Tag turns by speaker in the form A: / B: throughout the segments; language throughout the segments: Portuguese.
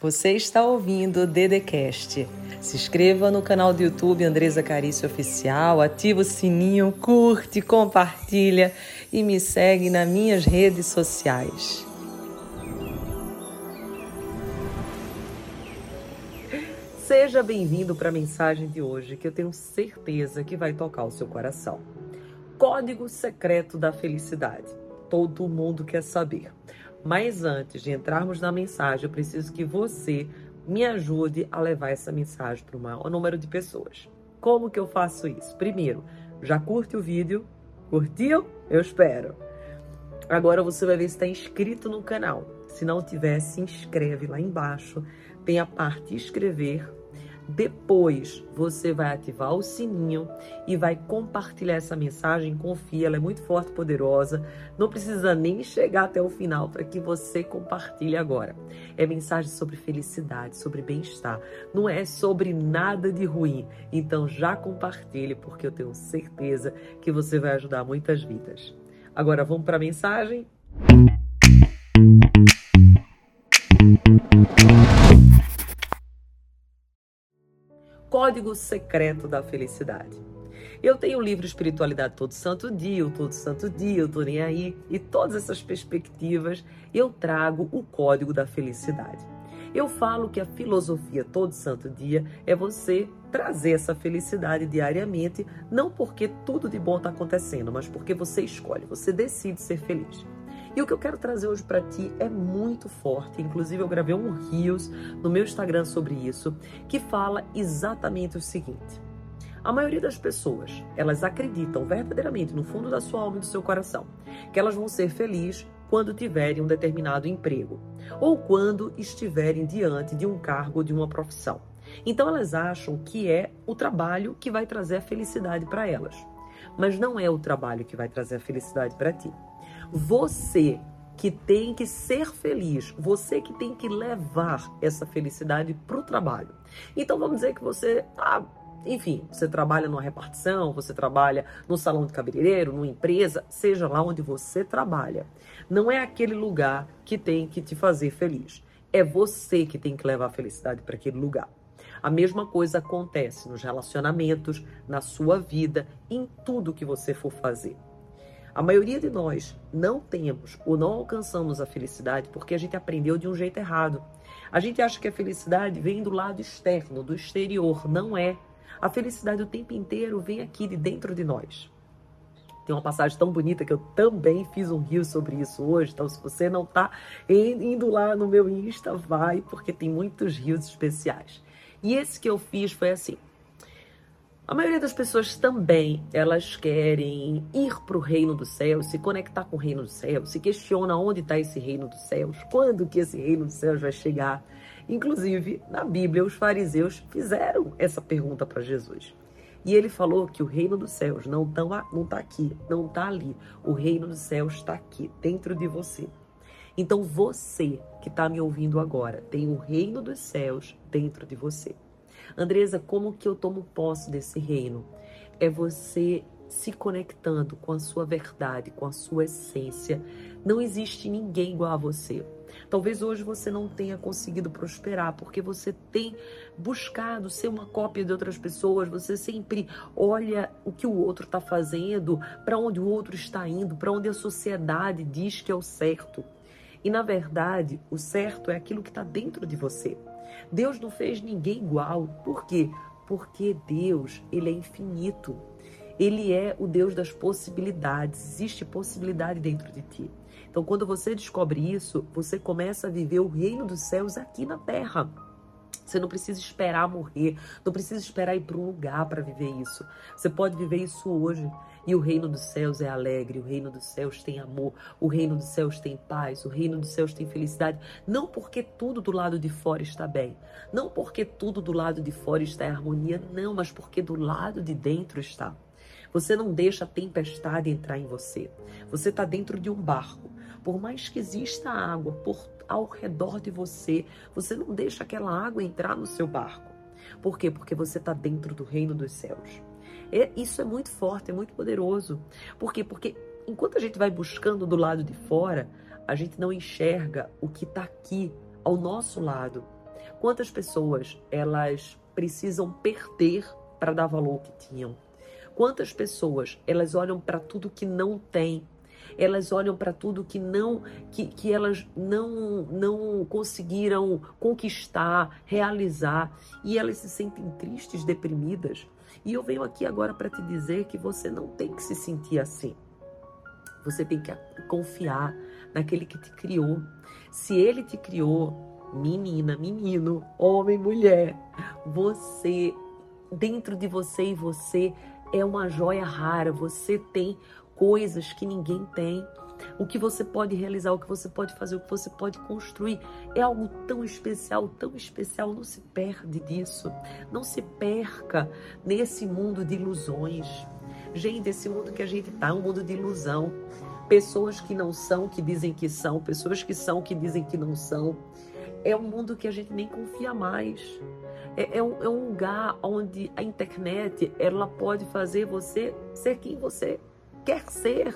A: Você está ouvindo o Dedecast. Se inscreva no canal do YouTube Andresa Carício Oficial, ativa o sininho, curte, compartilha e me segue nas minhas redes sociais. Seja bem-vindo para a mensagem de hoje, que eu tenho certeza que vai tocar o seu coração. Código secreto da felicidade. Todo mundo quer saber. Mas antes de entrarmos na mensagem, eu preciso que você me ajude a levar essa mensagem para o maior número de pessoas. Como que eu faço isso? Primeiro, já curte o vídeo? Curtiu? Eu espero. Agora você vai ver se está inscrito no canal. Se não tiver, se inscreve lá embaixo. Tem a parte inscrever depois você vai ativar o sininho e vai compartilhar essa mensagem. Confia, ela é muito forte e poderosa. Não precisa nem chegar até o final para que você compartilhe agora. É mensagem sobre felicidade, sobre bem-estar. Não é sobre nada de ruim. Então já compartilhe porque eu tenho certeza que você vai ajudar muitas vidas. Agora vamos para a mensagem? Código Secreto da Felicidade. Eu tenho o livro Espiritualidade Todo Santo Dia, o Todo Santo Dia, eu tô nem aí, e todas essas perspectivas eu trago o Código da Felicidade. Eu falo que a filosofia Todo Santo Dia é você trazer essa felicidade diariamente, não porque tudo de bom está acontecendo, mas porque você escolhe, você decide ser feliz. E o que eu quero trazer hoje para ti é muito forte. Inclusive, eu gravei um Rios no meu Instagram sobre isso, que fala exatamente o seguinte. A maioria das pessoas, elas acreditam verdadeiramente no fundo da sua alma e do seu coração que elas vão ser felizes quando tiverem um determinado emprego ou quando estiverem diante de um cargo ou de uma profissão. Então elas acham que é o trabalho que vai trazer a felicidade para elas. Mas não é o trabalho que vai trazer a felicidade para ti. Você que tem que ser feliz, você que tem que levar essa felicidade para o trabalho. Então vamos dizer que você, ah, enfim, você trabalha numa repartição, você trabalha no salão de cabeleireiro, numa empresa, seja lá onde você trabalha. Não é aquele lugar que tem que te fazer feliz. É você que tem que levar a felicidade para aquele lugar. A mesma coisa acontece nos relacionamentos, na sua vida, em tudo que você for fazer. A maioria de nós não temos ou não alcançamos a felicidade porque a gente aprendeu de um jeito errado. A gente acha que a felicidade vem do lado externo, do exterior. Não é. A felicidade o tempo inteiro vem aqui de dentro de nós. Tem uma passagem tão bonita que eu também fiz um rio sobre isso hoje. Então, se você não está indo lá no meu Insta, vai, porque tem muitos rios especiais. E esse que eu fiz foi assim: a maioria das pessoas também, elas querem ir para o reino dos céus, se conectar com o reino dos céus, se questiona onde está esse reino dos céus, quando que esse reino dos céus vai chegar. Inclusive, na Bíblia, os fariseus fizeram essa pergunta para Jesus. E ele falou que o reino dos céus não está tá aqui, não está ali. O reino dos céus está aqui, dentro de você. Então você que está me ouvindo agora tem o reino dos céus dentro de você. Andresa, como que eu tomo posse desse reino? É você se conectando com a sua verdade, com a sua essência. Não existe ninguém igual a você. Talvez hoje você não tenha conseguido prosperar porque você tem buscado ser uma cópia de outras pessoas, você sempre olha o que o outro está fazendo, para onde o outro está indo, para onde a sociedade diz que é o certo. E na verdade, o certo é aquilo que está dentro de você. Deus não fez ninguém igual. Por quê? Porque Deus, ele é infinito. Ele é o Deus das possibilidades. Existe possibilidade dentro de ti. Então, quando você descobre isso, você começa a viver o reino dos céus aqui na terra. Você não precisa esperar morrer, não precisa esperar ir para um lugar para viver isso. Você pode viver isso hoje. E o reino dos céus é alegre, o reino dos céus tem amor, o reino dos céus tem paz, o reino dos céus tem felicidade. Não porque tudo do lado de fora está bem, não porque tudo do lado de fora está em harmonia, não, mas porque do lado de dentro está. Você não deixa a tempestade entrar em você. Você está dentro de um barco. Por mais que exista água por, ao redor de você, você não deixa aquela água entrar no seu barco. Por quê? Porque você está dentro do reino dos céus. É, isso é muito forte, é muito poderoso. Por quê? Porque enquanto a gente vai buscando do lado de fora, a gente não enxerga o que está aqui, ao nosso lado. Quantas pessoas elas precisam perder para dar valor ao que tinham? Quantas pessoas elas olham para tudo que não tem elas olham para tudo que não que, que elas não não conseguiram conquistar, realizar e elas se sentem tristes, deprimidas. E eu venho aqui agora para te dizer que você não tem que se sentir assim. Você tem que confiar naquele que te criou. Se ele te criou, menina, menino, homem, mulher, você dentro de você e você é uma joia rara. Você tem coisas que ninguém tem. O que você pode realizar, o que você pode fazer, o que você pode construir é algo tão especial, tão especial. Não se perde disso. Não se perca nesse mundo de ilusões. Gente, esse mundo que a gente tá é um mundo de ilusão. Pessoas que não são, que dizem que são, pessoas que são, que dizem que não são. É um mundo que a gente nem confia mais. É, é, um, é um lugar onde a internet ela pode fazer você ser quem você quer ser,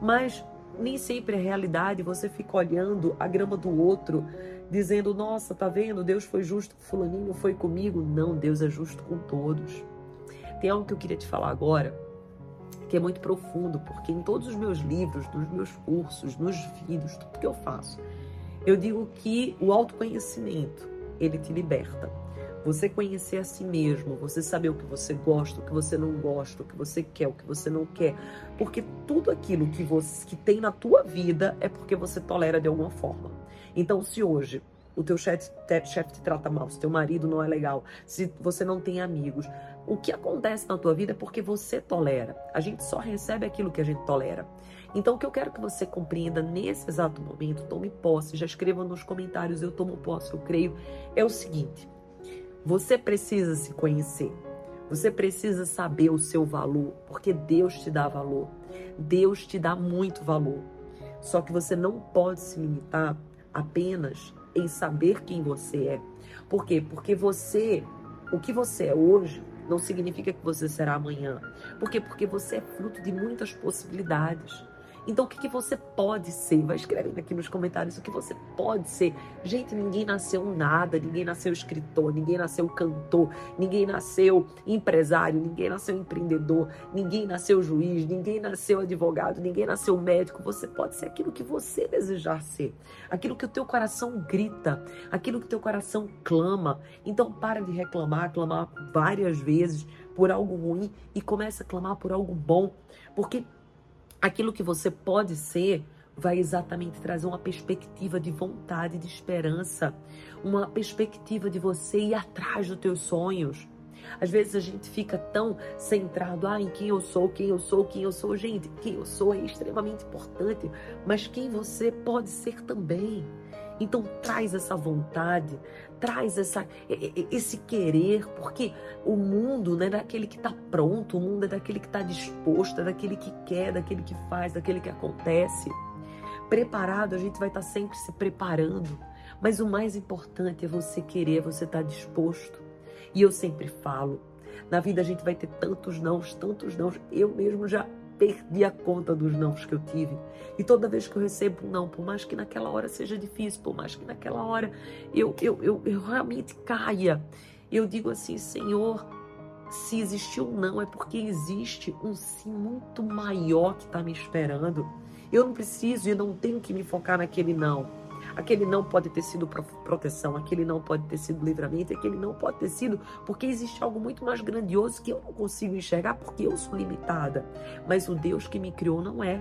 A: mas nem sempre é realidade. Você fica olhando a grama do outro, dizendo: Nossa, tá vendo? Deus foi justo com Fulaninho, foi comigo. Não, Deus é justo com todos. Tem algo que eu queria te falar agora que é muito profundo, porque em todos os meus livros, nos meus cursos, nos vídeos, tudo que eu faço, eu digo que o autoconhecimento ele te liberta. Você conhecer a si mesmo, você saber o que você gosta, o que você não gosta, o que você quer, o que você não quer. Porque tudo aquilo que você que tem na tua vida é porque você tolera de alguma forma. Então, se hoje o teu chefe chef te trata mal, se teu marido não é legal, se você não tem amigos, o que acontece na tua vida é porque você tolera. A gente só recebe aquilo que a gente tolera. Então, o que eu quero que você compreenda nesse exato momento, tome posse, já escreva nos comentários, eu tomo posse, eu creio, é o seguinte: você precisa se conhecer. Você precisa saber o seu valor, porque Deus te dá valor. Deus te dá muito valor. Só que você não pode se limitar apenas em saber quem você é. Por quê? Porque você, o que você é hoje, não significa que você será amanhã. Por quê? Porque você é fruto de muitas possibilidades. Então, o que, que você pode ser? Vai escrevendo aqui nos comentários o que você pode ser. Gente, ninguém nasceu nada, ninguém nasceu escritor, ninguém nasceu cantor, ninguém nasceu empresário, ninguém nasceu empreendedor, ninguém nasceu juiz, ninguém nasceu advogado, ninguém nasceu médico. Você pode ser aquilo que você desejar ser, aquilo que o teu coração grita, aquilo que o teu coração clama. Então, para de reclamar, clamar várias vezes por algo ruim e comece a clamar por algo bom, porque aquilo que você pode ser vai exatamente trazer uma perspectiva de vontade, de esperança, uma perspectiva de você ir atrás dos teus sonhos. Às vezes a gente fica tão centrado ah, em quem eu sou, quem eu sou, quem eu sou. Gente, quem eu sou é extremamente importante, mas quem você pode ser também. Então traz essa vontade, traz essa, esse querer, porque o mundo não é daquele que está pronto, o mundo é daquele que está disposto, é daquele que quer, daquele que faz, daquele que acontece. Preparado, a gente vai estar tá sempre se preparando, mas o mais importante é você querer, você estar tá disposto. E eu sempre falo, na vida a gente vai ter tantos nãos, tantos nãos. Eu mesmo já perdi a conta dos nãos que eu tive. E toda vez que eu recebo um não, por mais que naquela hora seja difícil, por mais que naquela hora eu, eu, eu, eu realmente caia, eu digo assim, Senhor, se existiu um não, é porque existe um sim muito maior que está me esperando. Eu não preciso e não tenho que me focar naquele não. Aquele não pode ter sido proteção, aquele não pode ter sido livramento, aquele não pode ter sido porque existe algo muito mais grandioso que eu não consigo enxergar porque eu sou limitada. Mas o Deus que me criou não é.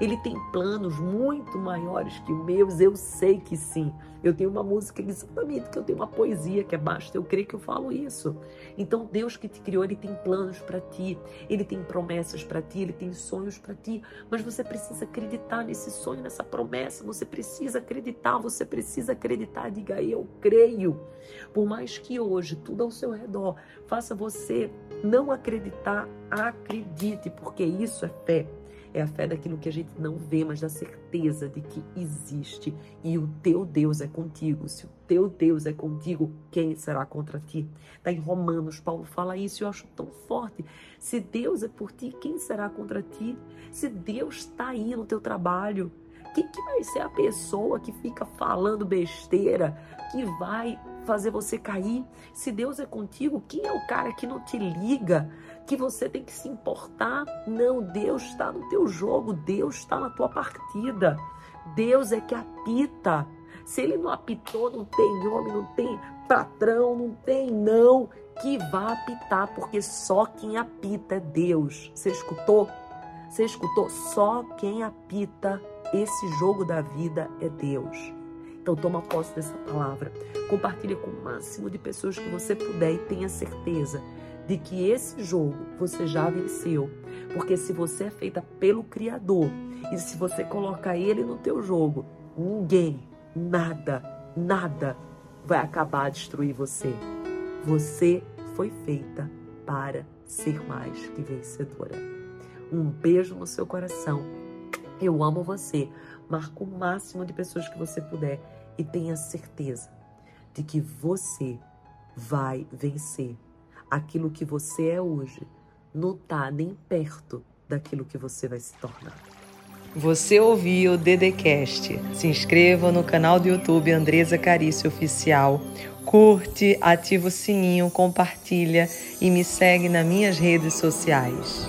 A: Ele tem planos muito maiores que meus, eu sei que sim. Eu tenho uma música exatamente que eu tenho uma poesia que é basta, eu creio que eu falo isso. Então, Deus que te criou, ele tem planos para ti, ele tem promessas para ti, ele tem sonhos para ti, mas você precisa acreditar nesse sonho, nessa promessa, você precisa acreditar, você precisa acreditar, diga eu creio. Por mais que hoje tudo ao seu redor faça você não acreditar, acredite, porque isso é fé. É a fé daquilo que a gente não vê, mas da certeza de que existe e o teu Deus é contigo. Se o teu Deus é contigo, quem será contra ti? Está em Romanos, Paulo fala isso e eu acho tão forte. Se Deus é por ti, quem será contra ti? Se Deus está aí no teu trabalho, Quem que vai ser a pessoa que fica falando besteira, que vai fazer você cair? Se Deus é contigo, quem é o cara que não te liga, que você tem que se importar? Não, Deus está no teu jogo, Deus está na tua partida. Deus é que apita. Se ele não apitou, não tem homem, não tem patrão, não tem não que vá apitar, porque só quem apita é Deus. Você escutou? Você escutou? Só quem apita esse jogo da vida é Deus. Então toma posse dessa palavra. Compartilha com o máximo de pessoas que você puder e tenha certeza de que esse jogo você já venceu. Porque se você é feita pelo Criador e se você colocar ele no teu jogo, ninguém, nada, nada vai acabar a destruir você. Você foi feita para ser mais que vencedora. Um beijo no seu coração. Eu amo você. Marca o máximo de pessoas que você puder e tenha certeza de que você vai vencer. Aquilo que você é hoje não está nem perto daquilo que você vai se tornar.
B: Você ouviu o Dedecast. Se inscreva no canal do YouTube Andresa Carício Oficial. Curte, ativa o sininho, compartilha e me segue nas minhas redes sociais.